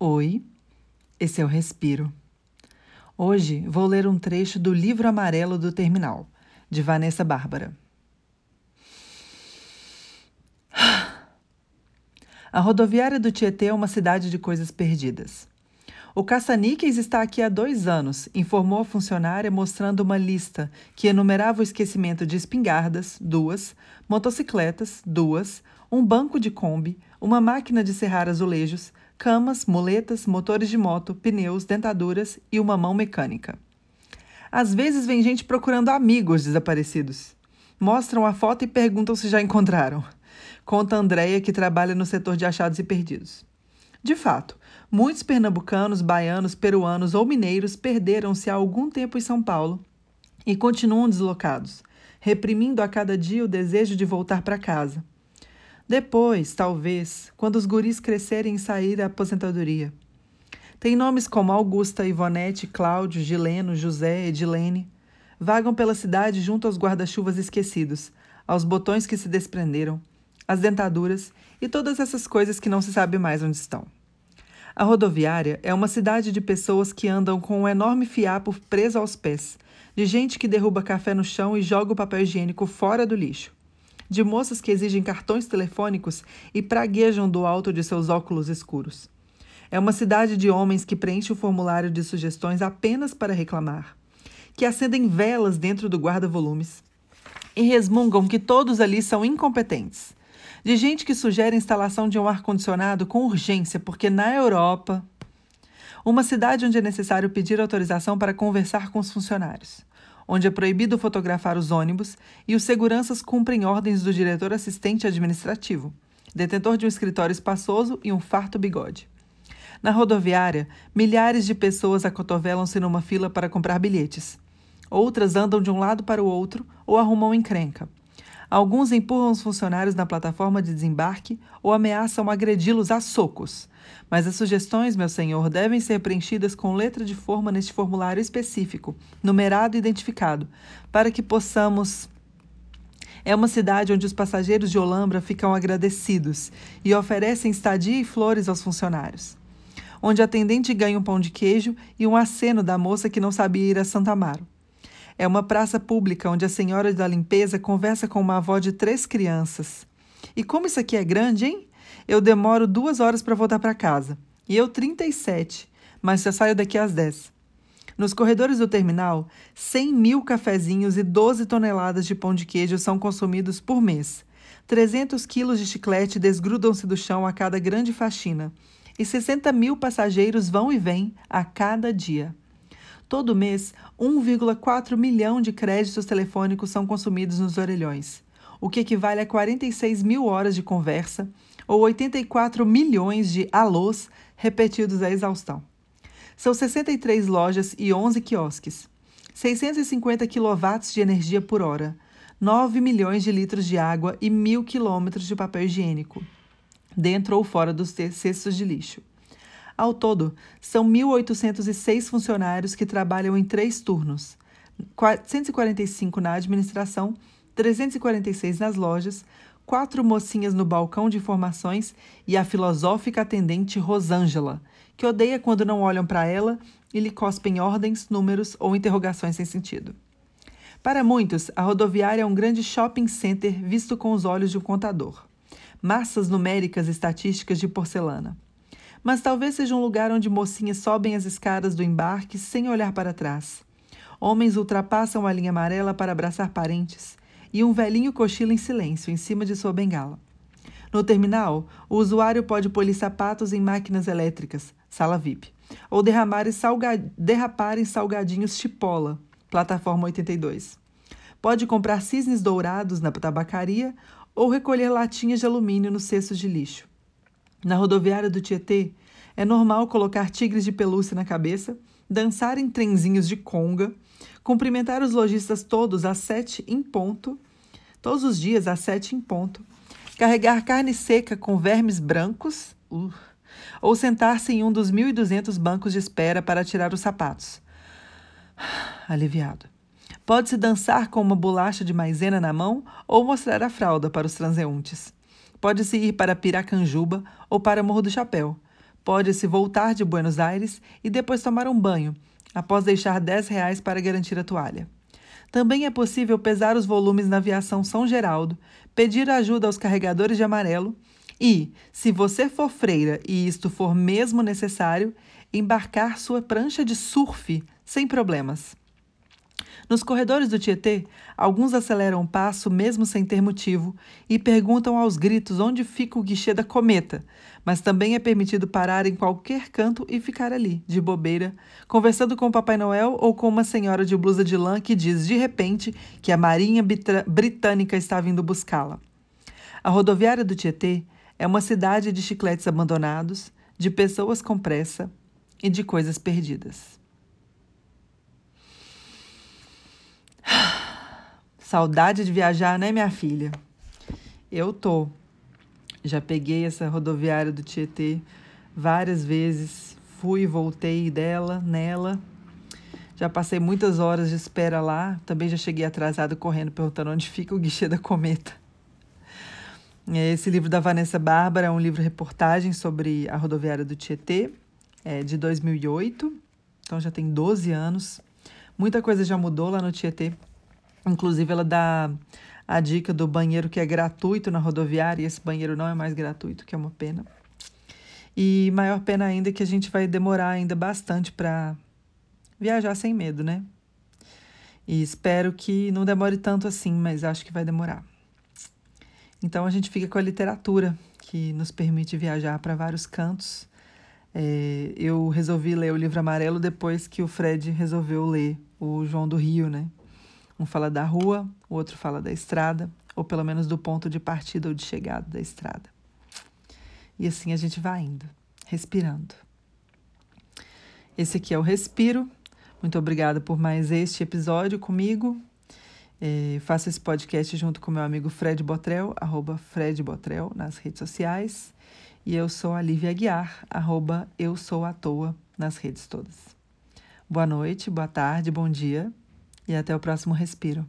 Oi, esse é o Respiro. Hoje vou ler um trecho do Livro Amarelo do Terminal, de Vanessa Bárbara. A rodoviária do Tietê é uma cidade de coisas perdidas. O caça-níqueis está aqui há dois anos, informou a funcionária mostrando uma lista que enumerava o esquecimento de espingardas, duas, motocicletas, duas, um banco de Kombi, uma máquina de serrar azulejos, camas, muletas, motores de moto, pneus, dentaduras e uma mão mecânica. Às vezes vem gente procurando amigos desaparecidos. Mostram a foto e perguntam se já encontraram. Conta Andréia, que trabalha no setor de achados e perdidos. De fato, muitos pernambucanos, baianos, peruanos ou mineiros perderam-se há algum tempo em São Paulo e continuam deslocados, reprimindo a cada dia o desejo de voltar para casa. Depois, talvez, quando os guris crescerem e saírem da aposentadoria. Tem nomes como Augusta, Ivonete, Cláudio, Gileno, José, Edilene. Vagam pela cidade junto aos guarda-chuvas esquecidos, aos botões que se desprenderam, às dentaduras e todas essas coisas que não se sabe mais onde estão. A rodoviária é uma cidade de pessoas que andam com um enorme fiapo preso aos pés, de gente que derruba café no chão e joga o papel higiênico fora do lixo de moças que exigem cartões telefônicos e praguejam do alto de seus óculos escuros. É uma cidade de homens que preenche o formulário de sugestões apenas para reclamar, que acendem velas dentro do guarda-volumes e resmungam que todos ali são incompetentes. De gente que sugere a instalação de um ar-condicionado com urgência, porque na Europa. Uma cidade onde é necessário pedir autorização para conversar com os funcionários onde é proibido fotografar os ônibus e os seguranças cumprem ordens do diretor assistente administrativo, detentor de um escritório espaçoso e um farto bigode. Na rodoviária, milhares de pessoas acotovelam-se numa fila para comprar bilhetes. Outras andam de um lado para o outro ou arrumam encrenca. Alguns empurram os funcionários na plataforma de desembarque ou ameaçam agredi-los a socos. Mas as sugestões, meu senhor, devem ser preenchidas com letra de forma neste formulário específico, numerado e identificado, para que possamos. É uma cidade onde os passageiros de Olambra ficam agradecidos e oferecem estadia e flores aos funcionários. Onde a atendente ganha um pão de queijo e um aceno da moça que não sabia ir a Santa Amaro. É uma praça pública onde a senhora da limpeza conversa com uma avó de três crianças. E como isso aqui é grande, hein? Eu demoro duas horas para voltar para casa. E eu 37, mas já saio daqui às 10. Nos corredores do terminal, 100 mil cafezinhos e 12 toneladas de pão de queijo são consumidos por mês. 300 quilos de chiclete desgrudam-se do chão a cada grande faxina. E 60 mil passageiros vão e vêm a cada dia. Todo mês, 1,4 milhão de créditos telefônicos são consumidos nos orelhões, o que equivale a 46 mil horas de conversa ou 84 milhões de alôs repetidos à exaustão. São 63 lojas e 11 quiosques, 650 quilowatts de energia por hora, 9 milhões de litros de água e mil quilômetros de papel higiênico, dentro ou fora dos cestos de lixo. Ao todo, são 1.806 funcionários que trabalham em três turnos: 145 na administração, 346 nas lojas, quatro mocinhas no balcão de informações e a filosófica atendente Rosângela, que odeia quando não olham para ela e lhe cospem ordens, números ou interrogações sem sentido. Para muitos, a rodoviária é um grande shopping center visto com os olhos de um contador. Massas numéricas estatísticas de porcelana mas talvez seja um lugar onde mocinhas sobem as escadas do embarque sem olhar para trás. Homens ultrapassam a linha amarela para abraçar parentes e um velhinho cochila em silêncio em cima de sua bengala. No terminal, o usuário pode polir sapatos em máquinas elétricas, sala VIP, ou derramar salga... derrapar em salgadinhos chipola, plataforma 82. Pode comprar cisnes dourados na tabacaria ou recolher latinhas de alumínio nos cestos de lixo. Na rodoviária do Tietê, é normal colocar tigres de pelúcia na cabeça, dançar em trenzinhos de conga, cumprimentar os lojistas todos às sete em ponto, todos os dias às sete em ponto, carregar carne seca com vermes brancos, uh, ou sentar-se em um dos 1.200 bancos de espera para tirar os sapatos. Aliviado. Pode-se dançar com uma bolacha de maisena na mão ou mostrar a fralda para os transeuntes. Pode-se ir para Piracanjuba ou para Morro do Chapéu. Pode-se voltar de Buenos Aires e depois tomar um banho, após deixar 10 reais para garantir a toalha. Também é possível pesar os volumes na aviação São Geraldo, pedir ajuda aos carregadores de amarelo e, se você for freira e isto for mesmo necessário, embarcar sua prancha de surf sem problemas. Nos corredores do Tietê, alguns aceleram o passo mesmo sem ter motivo e perguntam aos gritos onde fica o guichê da cometa, mas também é permitido parar em qualquer canto e ficar ali, de bobeira, conversando com o Papai Noel ou com uma senhora de blusa de lã que diz de repente que a Marinha Britânica está vindo buscá-la. A rodoviária do Tietê é uma cidade de chicletes abandonados, de pessoas com pressa e de coisas perdidas. Saudade de viajar, né, minha filha? Eu tô. Já peguei essa rodoviária do Tietê várias vezes, fui e voltei dela, nela. Já passei muitas horas de espera lá. Também já cheguei atrasado correndo perguntando onde fica o guichê da cometa. Esse livro da Vanessa Bárbara é um livro reportagem sobre a rodoviária do Tietê, é de 2008, então já tem 12 anos. Muita coisa já mudou lá no Tietê. Inclusive, ela dá a dica do banheiro que é gratuito na rodoviária, e esse banheiro não é mais gratuito, que é uma pena. E maior pena ainda é que a gente vai demorar ainda bastante para viajar sem medo, né? E espero que não demore tanto assim, mas acho que vai demorar. Então a gente fica com a literatura, que nos permite viajar para vários cantos. É, eu resolvi ler o livro amarelo depois que o Fred resolveu ler o João do Rio, né? Um fala da rua, o outro fala da estrada, ou pelo menos do ponto de partida ou de chegada da estrada. E assim a gente vai indo, respirando. Esse aqui é o Respiro. Muito obrigada por mais este episódio comigo. É, faço esse podcast junto com meu amigo Fred Botrel, arroba Fred Botrel, nas redes sociais. E eu sou a Lívia Aguiar, arroba Eu Sou à Toa, nas redes todas. Boa noite, boa tarde, bom dia e até o próximo Respiro.